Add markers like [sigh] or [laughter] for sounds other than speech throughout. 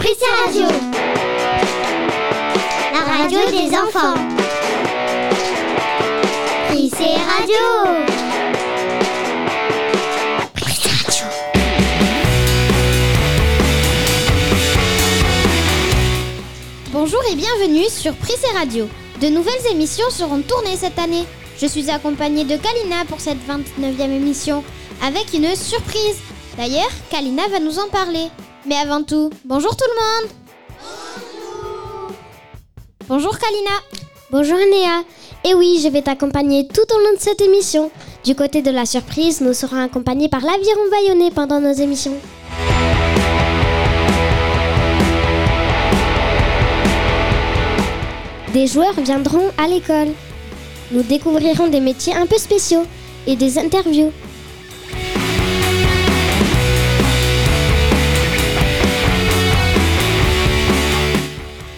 Prissé Radio. La radio des enfants. Prissé Radio. Bonjour et bienvenue sur Prissé Radio. De nouvelles émissions seront tournées cette année. Je suis accompagnée de Kalina pour cette 29e émission avec une surprise. D'ailleurs, Kalina va nous en parler. Mais avant tout, bonjour tout le monde Bonjour Kalina Bonjour Néa Et oui, je vais t'accompagner tout au long de cette émission. Du côté de la surprise, nous serons accompagnés par l'aviron Bayonnais pendant nos émissions. Des joueurs viendront à l'école. Nous découvrirons des métiers un peu spéciaux et des interviews.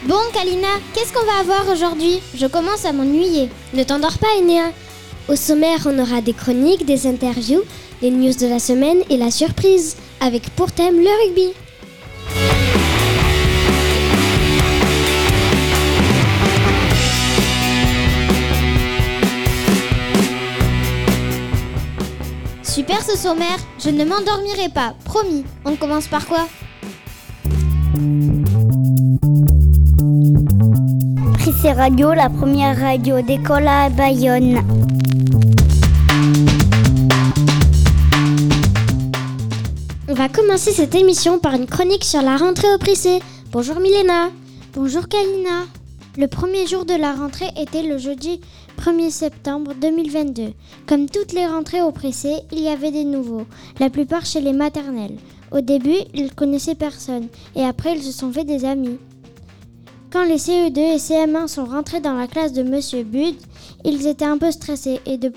Bon Kalina, qu'est-ce qu'on va avoir aujourd'hui? Je commence à m'ennuyer. Ne t'endors pas, Enéa. Au sommaire, on aura des chroniques, des interviews, les news de la semaine et la surprise, avec pour thème le rugby. Super ce sommaire, je ne m'endormirai pas, promis. On commence par quoi? Prissé Radio, la première radio d'école Bayonne. On va commencer cette émission par une chronique sur la rentrée au Prissé. Bonjour Milena. Bonjour Kalina. Le premier jour de la rentrée était le jeudi 1er septembre 2022. Comme toutes les rentrées au Pressé, il y avait des nouveaux, la plupart chez les maternelles. Au début, ils connaissaient personne et après, ils se sont fait des amis. Quand les CE2 et CM1 sont rentrés dans la classe de Monsieur Bud, ils étaient un peu stressés et de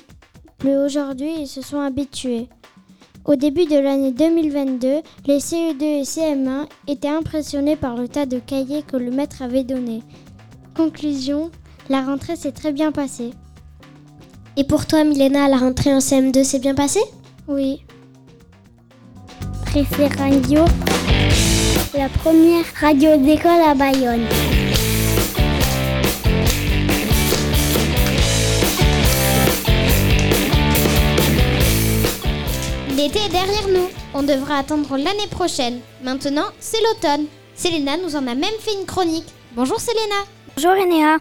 plus aujourd'hui, ils se sont habitués. Au début de l'année 2022, les CE2 et CM1 étaient impressionnés par le tas de cahiers que le maître avait donnés. Conclusion, la rentrée s'est très bien passée. Et pour toi, Milena, la rentrée en CM2 s'est bien passée? Oui. Prissé Radio, la première radio d'école à Bayonne. L'été est derrière nous. On devra attendre l'année prochaine. Maintenant, c'est l'automne. Selena nous en a même fait une chronique. Bonjour Selena. Bonjour Enéa.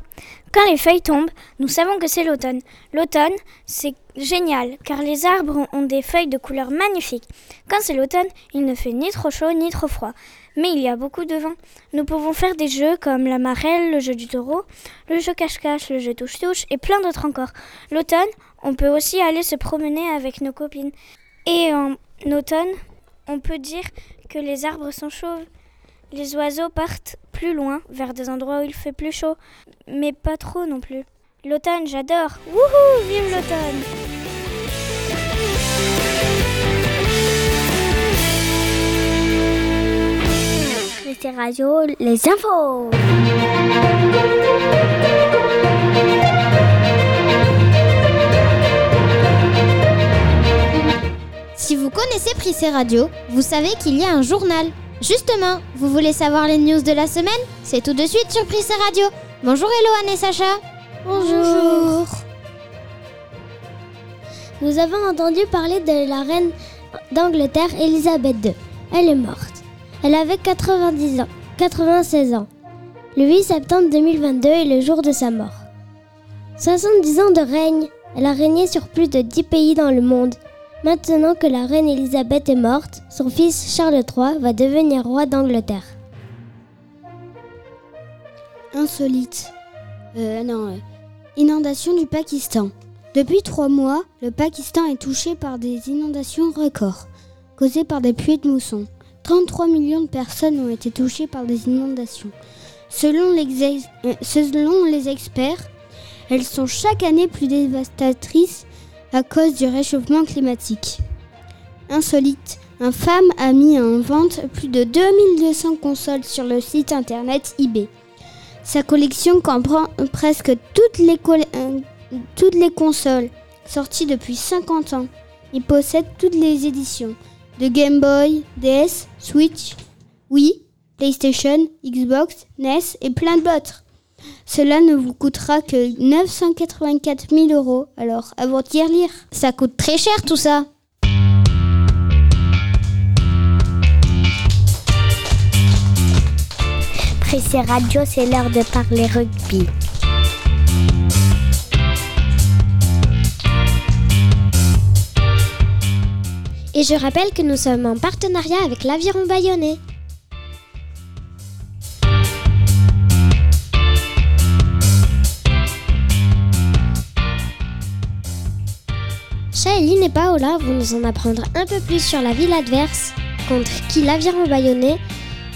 Quand les feuilles tombent, nous savons que c'est l'automne. L'automne, c'est génial, car les arbres ont des feuilles de couleurs magnifiques. Quand c'est l'automne, il ne fait ni trop chaud ni trop froid. Mais il y a beaucoup de vent. Nous pouvons faire des jeux comme la marelle, le jeu du taureau, le jeu cache-cache, le jeu touche-touche et plein d'autres encore. L'automne, on peut aussi aller se promener avec nos copines. Et en automne, on peut dire que les arbres sont chauves. Les oiseaux partent plus loin, vers des endroits où il fait plus chaud, mais pas trop non plus. L'automne, j'adore. Wouhou, vive l'automne Radio, les infos. Si vous connaissez Prissé Radio, vous savez qu'il y a un journal. Justement, vous voulez savoir les news de la semaine? C'est tout de suite sur Prissé Radio. Bonjour Eloane et Sacha. Bonjour. Nous avons entendu parler de la reine d'Angleterre, Elisabeth II. Elle est morte. Elle avait 90 ans, 96 ans. Le 8 septembre 2022 est le jour de sa mort. 70 ans de règne. Elle a régné sur plus de 10 pays dans le monde. Maintenant que la reine Elisabeth est morte, son fils Charles III va devenir roi d'Angleterre. Insolite. Euh, non. euh, Inondation du Pakistan. Depuis trois mois, le Pakistan est touché par des inondations records, causées par des pluies de mousson. 33 millions de personnes ont été touchées par des inondations. Selon, euh, selon les experts, elles sont chaque année plus dévastatrices à cause du réchauffement climatique. Insolite, un femme a mis en vente plus de 2200 consoles sur le site internet eBay. Sa collection comprend presque toutes les, euh, toutes les consoles sorties depuis 50 ans. Il possède toutes les éditions de Game Boy, DS, Switch, Wii, PlayStation, Xbox, NES et plein d'autres. Cela ne vous coûtera que 984 000 euros. Alors, à vous dire lire. Ça coûte très cher tout ça. Pressé Radio, c'est l'heure de parler rugby. Et je rappelle que nous sommes en partenariat avec l'Aviron Bayonnais. Et Paola vont nous en apprendre un peu plus sur la ville adverse contre qui l'Aviron Bayonnais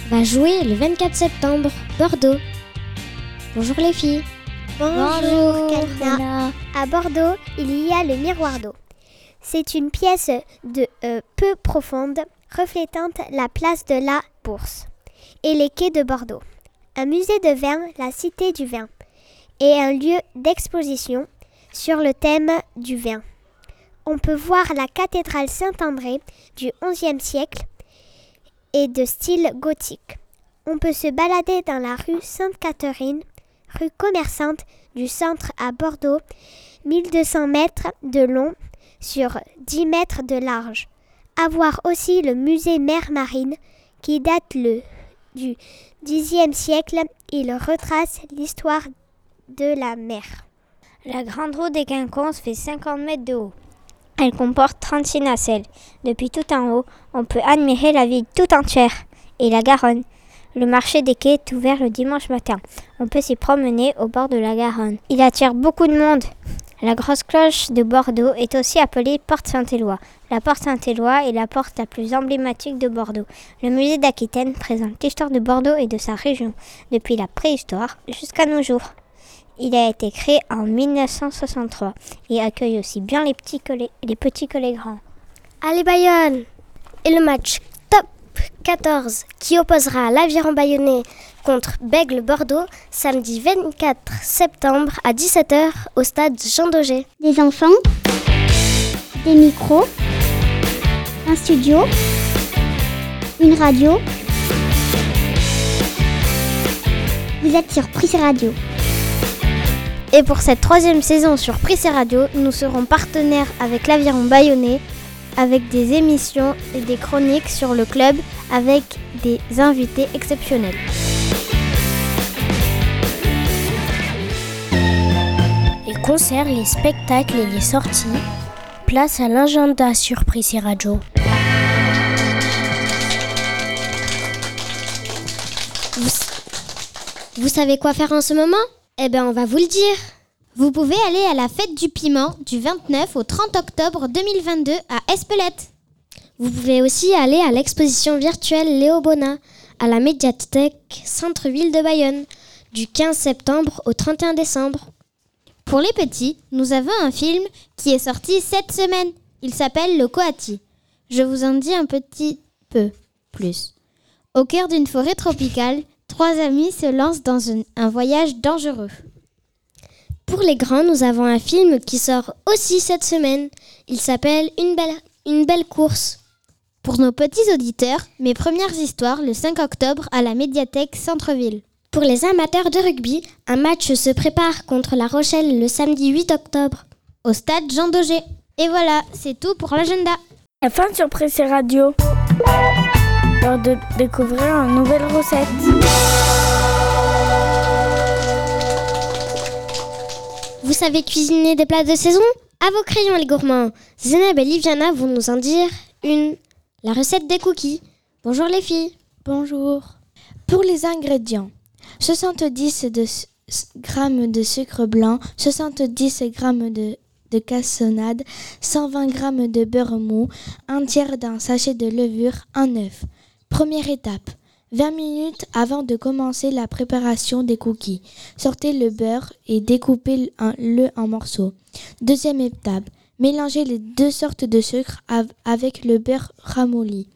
va jouer le 24 septembre, Bordeaux. Bonjour les filles. Bonjour, Karina. À Bordeaux, il y a le miroir d'eau. C'est une pièce de euh, peu profonde, reflétant la place de la Bourse et les quais de Bordeaux. Un musée de vin, la Cité du vin, et un lieu d'exposition sur le thème du vin. On peut voir la cathédrale Saint-André du XIe siècle et de style gothique. On peut se balader dans la rue Sainte-Catherine, rue commerçante du centre à Bordeaux, 1200 mètres de long sur 10 mètres de large. À voir aussi le musée Mer Marine qui date le, du Xe siècle. Il retrace l'histoire de la mer. La grande roue des Quinconces fait 50 mètres de haut. Elle comporte 36 nacelles. Depuis tout en haut, on peut admirer la ville tout entière et la Garonne. Le marché des quais est ouvert le dimanche matin. On peut s'y promener au bord de la Garonne. Il attire beaucoup de monde. La grosse cloche de Bordeaux est aussi appelée Porte Saint-Éloi. La Porte Saint-Éloi est la porte la plus emblématique de Bordeaux. Le musée d'Aquitaine présente l'histoire de Bordeaux et de sa région, depuis la préhistoire jusqu'à nos jours. Il a été créé en 1963 et accueille aussi bien les petits que les, les petits que les grands. Allez Bayonne Et le match top 14 qui opposera l'Aviron Bayonnais contre Bègle Bordeaux samedi 24 septembre à 17h au stade Jean Daugé. Des enfants, des micros, un studio, une radio. Vous êtes sur Prise Radio. Et pour cette troisième saison sur Prissé Radio, nous serons partenaires avec l'Aviron Bayonnais avec des émissions et des chroniques sur le club avec des invités exceptionnels. Les concerts, les spectacles et les sorties. Place à l'agenda sur Prissé Radio. Vous, vous savez quoi faire en ce moment? Eh bien, on va vous le dire. Vous pouvez aller à la fête du piment du 29 au 30 octobre 2022 à Espelette. Vous pouvez aussi aller à l'exposition virtuelle Léo Bonnat à la médiathèque Centre-Ville de Bayonne du 15 septembre au 31 décembre. Pour les petits, nous avons un film qui est sorti cette semaine. Il s'appelle Le Coati. Je vous en dis un petit peu plus. Au cœur d'une forêt tropicale, trois amis se lancent dans un, voyage dangereux. Pour les grands, nous avons un film qui sort aussi cette semaine. Il s'appelle Une belle, course. Pour nos petits auditeurs, mes premières histoires le 5 octobre à la médiathèque Centre-Ville. Pour les amateurs de rugby, un match se prépare contre La Rochelle le samedi 8 octobre au stade Jean Daugé. Et voilà, c'est tout pour l'agenda. La fin sur Radio. L'heure de découvrir une nouvelle recette. Vous savez cuisiner des plats de saison? À vos crayons les gourmands Zeneb et Liviana vont nous en dire une. La recette des cookies. Bonjour les filles. Bonjour. Pour les ingrédients, 70 de g de sucre blanc, 70 g de, de cassonade, 120 g de beurre mou, un tiers d'un sachet de levure, un œuf. Première étape. 20 minutes avant de commencer la préparation des cookies. Sortez le beurre et découpez-le en, le en morceaux. Deuxième étape. Mélangez les deux sortes de sucre av- avec le beurre ramolli.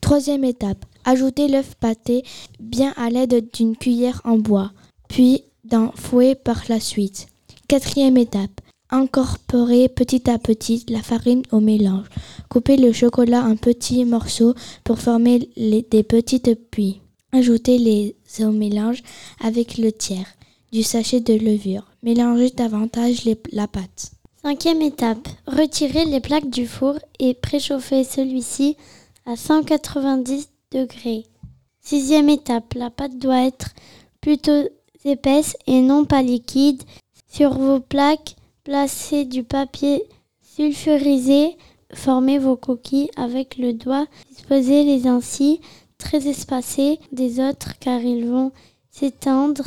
Troisième étape. Ajoutez l'œuf pâté bien à l'aide d'une cuillère en bois, puis d'un fouet par la suite. Quatrième étape. Incorporez petit à petit la farine au mélange. Coupez le chocolat en petits morceaux pour former des petites puits. Ajoutez les au mélange avec le tiers du sachet de levure. Mélangez davantage la pâte. Cinquième étape, retirez les plaques du four et préchauffez celui-ci à 190 degrés. Sixième étape, la pâte doit être plutôt épaisse et non pas liquide. Sur vos plaques, placez du papier sulfurisé, formez vos coquilles avec le doigt, disposez-les ainsi très espacés des autres car ils vont s'étendre.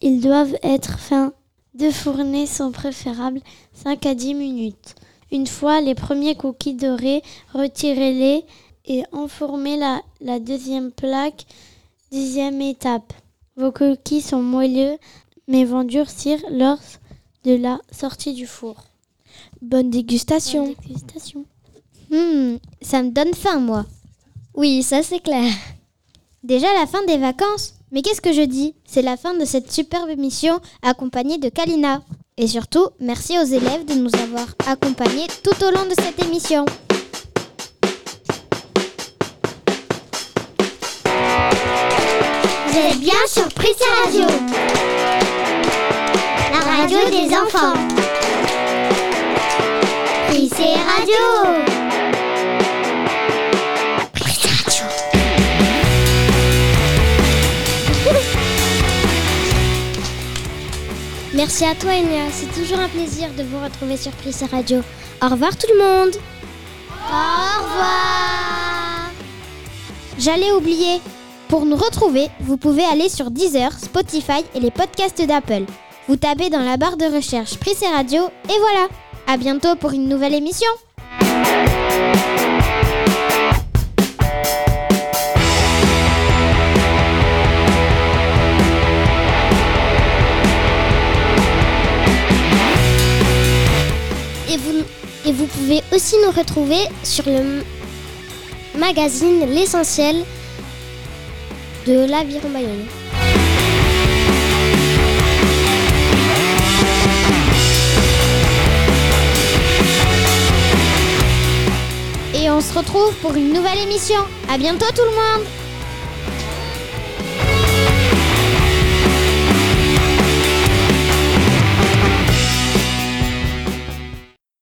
Ils doivent être fins. Deux fournées sont préférables 5 à 10 minutes. Une fois les premiers cookies dorés, retirez-les et enfournez la, la deuxième plaque. Dixième étape. Vos cookies sont moelleux mais vont durcir lors de la sortie du four. Bonne dégustation. Bonne dégustation. Hmm, ça me donne faim, moi. Oui, ça c'est clair. Déjà la fin des vacances Mais qu'est-ce que je dis? C'est la fin de cette superbe émission accompagnée de Kalina. Et surtout, merci aux élèves de nous avoir accompagnés tout au long de cette émission. Vous êtes bien sur Prissé Radio. Radio des enfants. Prissé Radio. Prissé [laughs] Radio. Merci à toi Enya, c'est toujours un plaisir de vous retrouver sur Prissé Radio. Au revoir tout le monde Au revoir. J'allais oublier. Pour nous retrouver, vous pouvez aller sur Deezer, Spotify et les podcasts d'Apple. Vous tapez dans la barre de recherche Prissé Radio et voilà. À bientôt pour une nouvelle émission. Et vous, et vous pouvez aussi nous retrouver sur le magazine L'essentiel de l'Aviron Bayonne. On se retrouve pour une nouvelle émission. À bientôt tout le monde